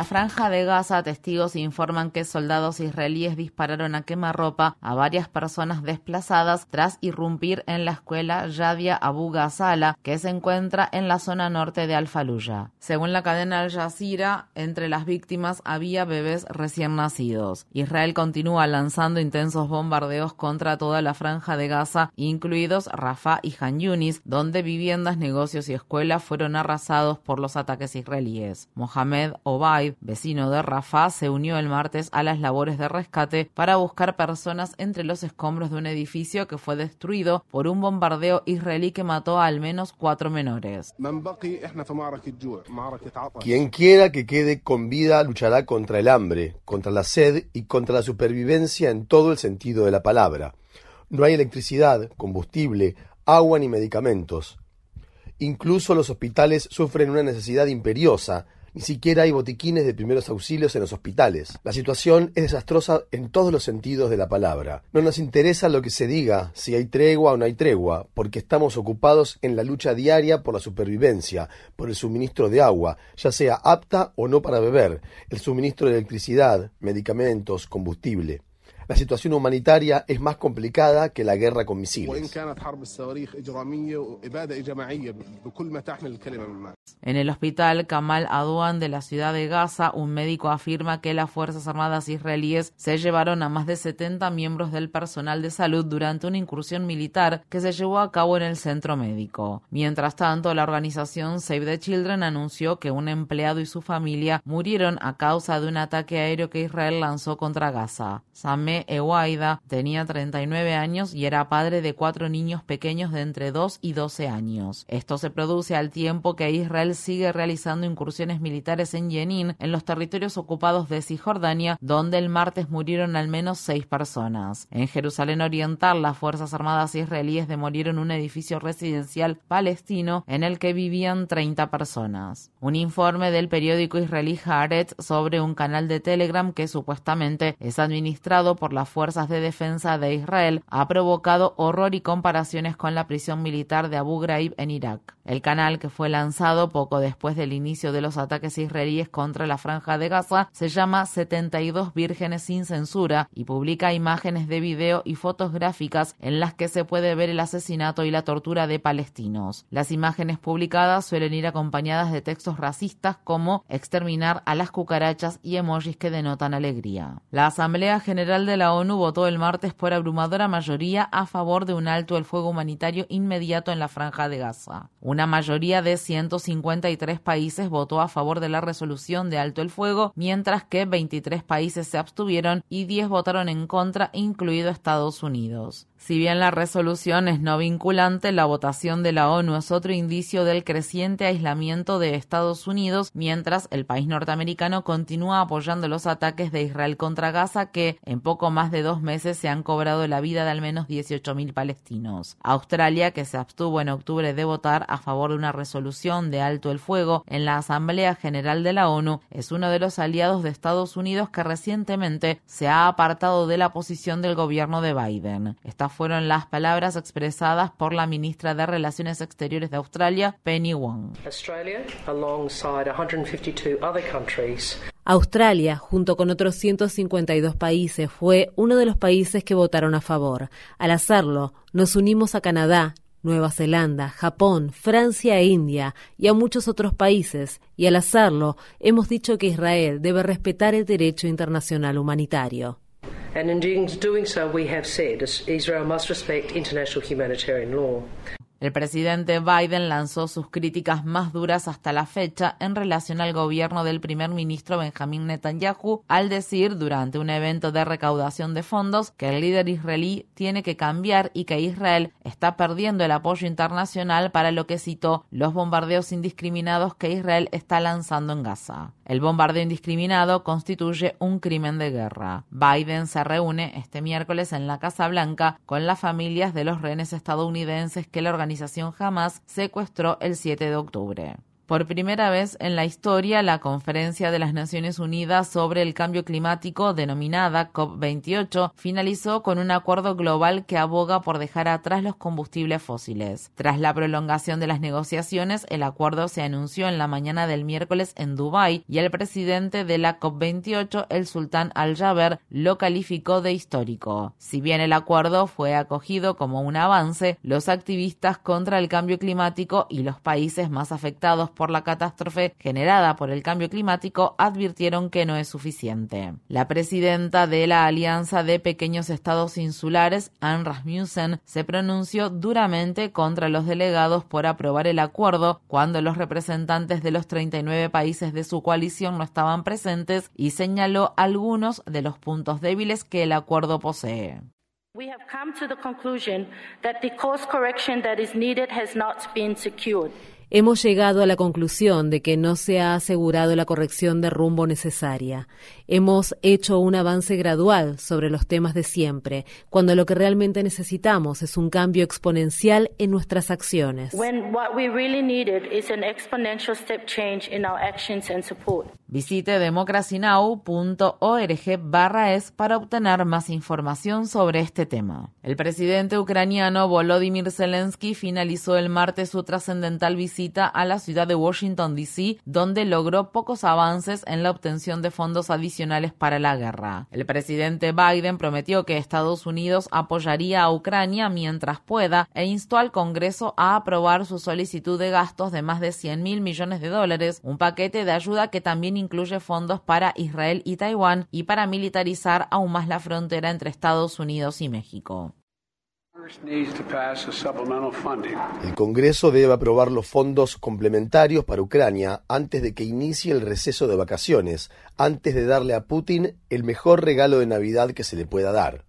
La franja de Gaza, testigos informan que soldados israelíes dispararon a quemarropa a varias personas desplazadas tras irrumpir en la escuela Yadia Abu Ghazala, que se encuentra en la zona norte de Al-Fallujah. Según la cadena Al Jazeera, entre las víctimas había bebés recién nacidos. Israel continúa lanzando intensos bombardeos contra toda la franja de Gaza, incluidos Rafah y Han Yunis, donde viviendas, negocios y escuelas fueron arrasados por los ataques israelíes. Mohamed Vecino de Rafah, se unió el martes a las labores de rescate para buscar personas entre los escombros de un edificio que fue destruido por un bombardeo israelí que mató a al menos cuatro menores. Quien quiera que quede con vida luchará contra el hambre, contra la sed y contra la supervivencia en todo el sentido de la palabra. No hay electricidad, combustible, agua ni medicamentos. Incluso los hospitales sufren una necesidad imperiosa ni siquiera hay botiquines de primeros auxilios en los hospitales. La situación es desastrosa en todos los sentidos de la palabra. No nos interesa lo que se diga, si hay tregua o no hay tregua, porque estamos ocupados en la lucha diaria por la supervivencia, por el suministro de agua, ya sea apta o no para beber, el suministro de electricidad, medicamentos, combustible. La situación humanitaria es más complicada que la guerra con misiles. En el hospital Kamal Adwan de la ciudad de Gaza, un médico afirma que las Fuerzas Armadas israelíes se llevaron a más de 70 miembros del personal de salud durante una incursión militar que se llevó a cabo en el centro médico. Mientras tanto, la organización Save the Children anunció que un empleado y su familia murieron a causa de un ataque aéreo que Israel lanzó contra Gaza. Sameh Ewaida tenía 39 años y era padre de cuatro niños pequeños de entre 2 y 12 años. Esto se produce al tiempo que Israel sigue realizando incursiones militares en Jenin, en los territorios ocupados de Cisjordania, donde el martes murieron al menos seis personas. En Jerusalén Oriental, las Fuerzas Armadas israelíes demolieron un edificio residencial palestino en el que vivían 30 personas. Un informe del periódico israelí Haaretz sobre un canal de Telegram que supuestamente es administrado por las fuerzas de defensa de Israel ha provocado horror y comparaciones con la prisión militar de Abu Ghraib en Irak. El canal, que fue lanzado poco después del inicio de los ataques israelíes contra la franja de Gaza, se llama 72 Vírgenes sin censura y publica imágenes de video y fotos gráficas en las que se puede ver el asesinato y la tortura de palestinos. Las imágenes publicadas suelen ir acompañadas de textos racistas como exterminar a las cucarachas y emojis que denotan alegría. La Asamblea General General de la ONU votó el martes por abrumadora mayoría a favor de un alto el fuego humanitario inmediato en la franja de Gaza. Una mayoría de 153 países votó a favor de la resolución de alto el fuego, mientras que 23 países se abstuvieron y 10 votaron en contra, incluido Estados Unidos. Si bien la resolución es no vinculante, la votación de la ONU es otro indicio del creciente aislamiento de Estados Unidos, mientras el país norteamericano continúa apoyando los ataques de Israel contra Gaza que, en poco más de dos meses, se han cobrado la vida de al menos 18.000 palestinos. Australia, que se abstuvo en octubre de votar a favor de una resolución de alto el fuego en la Asamblea General de la ONU, es uno de los aliados de Estados Unidos que recientemente se ha apartado de la posición del gobierno de Biden fueron las palabras expresadas por la ministra de Relaciones Exteriores de Australia, Penny Wong. Australia, junto con otros 152 países, fue uno de los países que votaron a favor. Al hacerlo, nos unimos a Canadá, Nueva Zelanda, Japón, Francia e India y a muchos otros países, y al hacerlo hemos dicho que Israel debe respetar el derecho internacional humanitario. El presidente Biden lanzó sus críticas más duras hasta la fecha en relación al gobierno del primer ministro Benjamin Netanyahu al decir durante un evento de recaudación de fondos que el líder israelí tiene que cambiar y que Israel está perdiendo el apoyo internacional para lo que citó los bombardeos indiscriminados que Israel está lanzando en Gaza. El bombardeo indiscriminado constituye un crimen de guerra. Biden se reúne este miércoles en la Casa Blanca con las familias de los rehenes estadounidenses que la organización organización Hamas secuestró el 7 de octubre. Por primera vez en la historia, la Conferencia de las Naciones Unidas sobre el Cambio Climático, denominada COP28, finalizó con un acuerdo global que aboga por dejar atrás los combustibles fósiles. Tras la prolongación de las negociaciones, el acuerdo se anunció en la mañana del miércoles en Dubái y el presidente de la COP28, el sultán Al-Jaber, lo calificó de histórico. Si bien el acuerdo fue acogido como un avance, los activistas contra el cambio climático y los países más afectados por la catástrofe generada por el cambio climático advirtieron que no es suficiente. La presidenta de la Alianza de Pequeños Estados Insulares, Anne Rasmussen, se pronunció duramente contra los delegados por aprobar el acuerdo cuando los representantes de los 39 países de su coalición no estaban presentes y señaló algunos de los puntos débiles que el acuerdo posee. We have come to the conclusion that the course correction that is needed has not been secured hemos llegado a la conclusión de que no se ha asegurado la corrección de rumbo necesaria. Hemos hecho un avance gradual sobre los temas de siempre, cuando lo que realmente necesitamos es un cambio exponencial en nuestras acciones. Visite democracynow.org barra es para obtener más información sobre este tema. El presidente ucraniano Volodymyr Zelensky finalizó el martes su trascendental visita a la ciudad de Washington, D.C., donde logró pocos avances en la obtención de fondos adicionales para la guerra. El presidente Biden prometió que Estados Unidos apoyaría a Ucrania mientras pueda e instó al Congreso a aprobar su solicitud de gastos de más de 100 mil millones de dólares, un paquete de ayuda que también incluye fondos para Israel y Taiwán y para militarizar aún más la frontera entre Estados Unidos y México. El Congreso debe aprobar los fondos complementarios para Ucrania antes de que inicie el receso de vacaciones, antes de darle a Putin el mejor regalo de Navidad que se le pueda dar.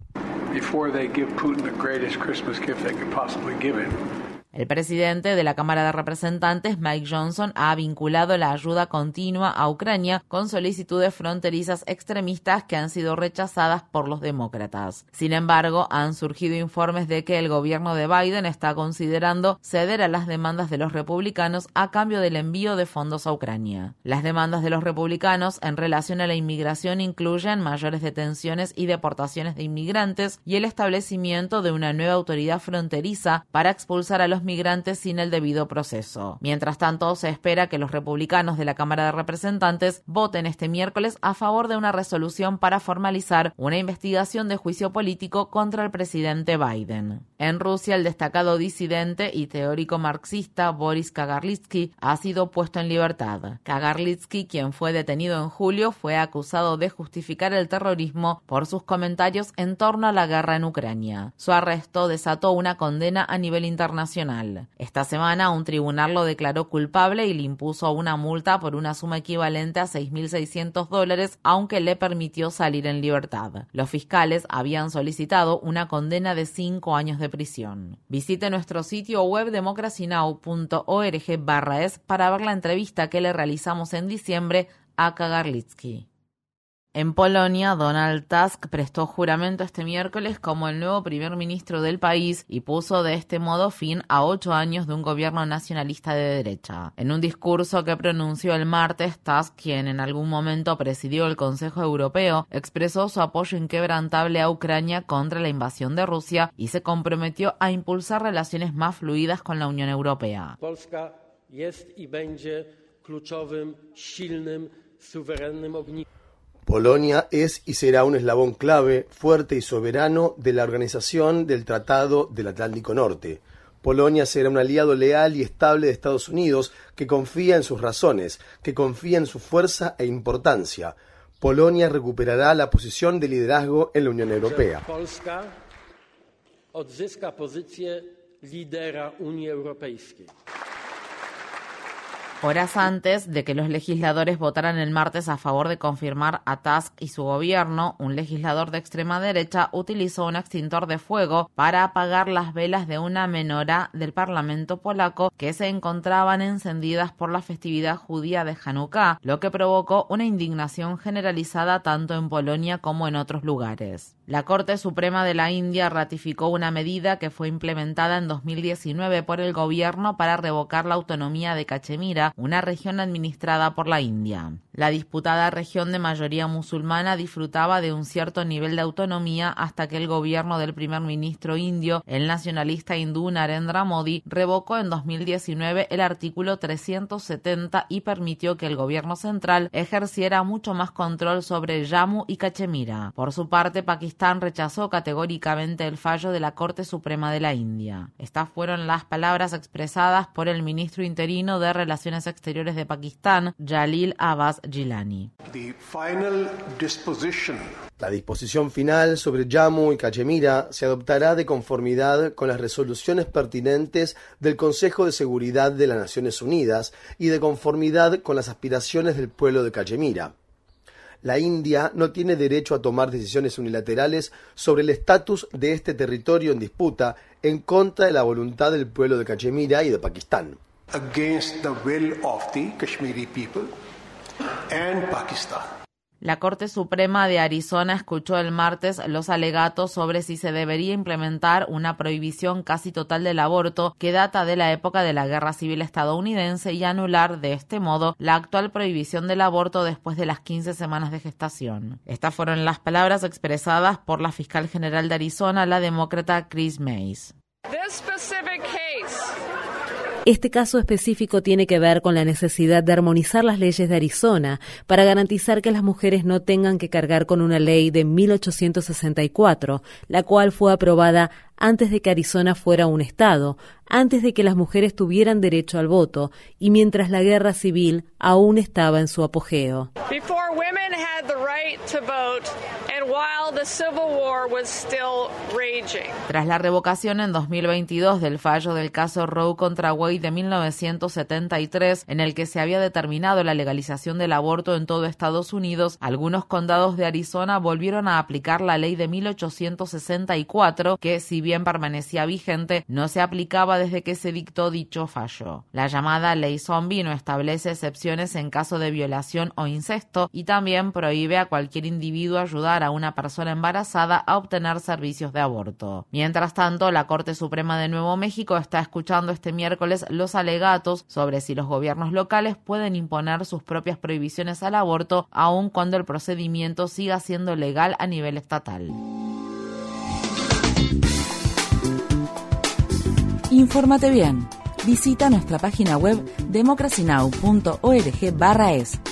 El presidente de la Cámara de Representantes, Mike Johnson, ha vinculado la ayuda continua a Ucrania con solicitudes fronterizas extremistas que han sido rechazadas por los demócratas. Sin embargo, han surgido informes de que el gobierno de Biden está considerando ceder a las demandas de los republicanos a cambio del envío de fondos a Ucrania. Las demandas de los republicanos en relación a la inmigración incluyen mayores detenciones y deportaciones de inmigrantes y el establecimiento de una nueva autoridad fronteriza para expulsar a los migrantes sin el debido proceso. Mientras tanto, se espera que los republicanos de la Cámara de Representantes voten este miércoles a favor de una resolución para formalizar una investigación de juicio político contra el presidente Biden. En Rusia, el destacado disidente y teórico marxista Boris Kagarlitsky ha sido puesto en libertad. Kagarlitsky, quien fue detenido en julio, fue acusado de justificar el terrorismo por sus comentarios en torno a la guerra en Ucrania. Su arresto desató una condena a nivel internacional esta semana un tribunal lo declaró culpable y le impuso una multa por una suma equivalente a 6.600 dólares, aunque le permitió salir en libertad. Los fiscales habían solicitado una condena de cinco años de prisión. Visite nuestro sitio web democracynow.org es para ver la entrevista que le realizamos en diciembre a Kagarlitsky. En Polonia, Donald Tusk prestó juramento este miércoles como el nuevo primer ministro del país y puso de este modo fin a ocho años de un gobierno nacionalista de derecha. En un discurso que pronunció el martes, Tusk, quien en algún momento presidió el Consejo Europeo, expresó su apoyo inquebrantable a Ucrania contra la invasión de Rusia y se comprometió a impulsar relaciones más fluidas con la Unión Europea. Polska jest i będzie kluczowym, silnym, suwerennym ogniwem Polonia es y será un eslabón clave, fuerte y soberano de la organización del Tratado del Atlántico Norte. Polonia será un aliado leal y estable de Estados Unidos que confía en sus razones, que confía en su fuerza e importancia. Polonia recuperará la posición de liderazgo en la Unión Europea. Europejskiej. Horas antes de que los legisladores votaran el martes a favor de confirmar a Tusk y su gobierno, un legislador de extrema derecha utilizó un extintor de fuego para apagar las velas de una menorá del Parlamento polaco que se encontraban encendidas por la festividad judía de Hanukkah, lo que provocó una indignación generalizada tanto en Polonia como en otros lugares. La Corte Suprema de la India ratificó una medida que fue implementada en 2019 por el gobierno para revocar la autonomía de Cachemira, una región administrada por la India. La disputada región de mayoría musulmana disfrutaba de un cierto nivel de autonomía hasta que el gobierno del primer ministro indio, el nacionalista hindú Narendra Modi, revocó en 2019 el artículo 370 y permitió que el gobierno central ejerciera mucho más control sobre Jammu y Cachemira. Por su parte, Pakistán rechazó categóricamente el fallo de la Corte Suprema de la India. Estas fueron las palabras expresadas por el ministro interino de Relaciones Exteriores de Pakistán, Jalil Abbas Gilani. La disposición final sobre Jammu y Cachemira se adoptará de conformidad con las resoluciones pertinentes del Consejo de Seguridad de las Naciones Unidas y de conformidad con las aspiraciones del pueblo de Cachemira. La India no tiene derecho a tomar decisiones unilaterales sobre el estatus de este territorio en disputa en contra de la voluntad del pueblo de Cachemira y de Pakistán. Against the will of the Kashmiri people and Pakistan. La Corte Suprema de Arizona escuchó el martes los alegatos sobre si se debería implementar una prohibición casi total del aborto que data de la época de la Guerra Civil estadounidense y anular de este modo la actual prohibición del aborto después de las 15 semanas de gestación. Estas fueron las palabras expresadas por la fiscal general de Arizona, la demócrata Chris Mays. Este caso específico tiene que ver con la necesidad de armonizar las leyes de Arizona para garantizar que las mujeres no tengan que cargar con una ley de 1864, la cual fue aprobada antes de que Arizona fuera un estado, antes de que las mujeres tuvieran derecho al voto y mientras la guerra civil aún estaba en su apogeo. Tras la revocación en 2022 del fallo del caso Roe contra Wade de 1973, en el que se había determinado la legalización del aborto en todo Estados Unidos, algunos condados de Arizona volvieron a aplicar la ley de 1864, que si bien permanecía vigente, no se aplicaba desde que se dictó dicho fallo. La llamada ley zombie no establece excepciones en caso de violación o incesto y también prohíbe a cualquier individuo ayudar a una persona embarazada a obtener servicios de aborto. Mientras tanto, la Corte Suprema de Nuevo México está escuchando este miércoles los alegatos sobre si los gobiernos locales pueden imponer sus propias prohibiciones al aborto aun cuando el procedimiento siga siendo legal a nivel estatal. Infórmate bien. Visita nuestra página web democracynow.org/es.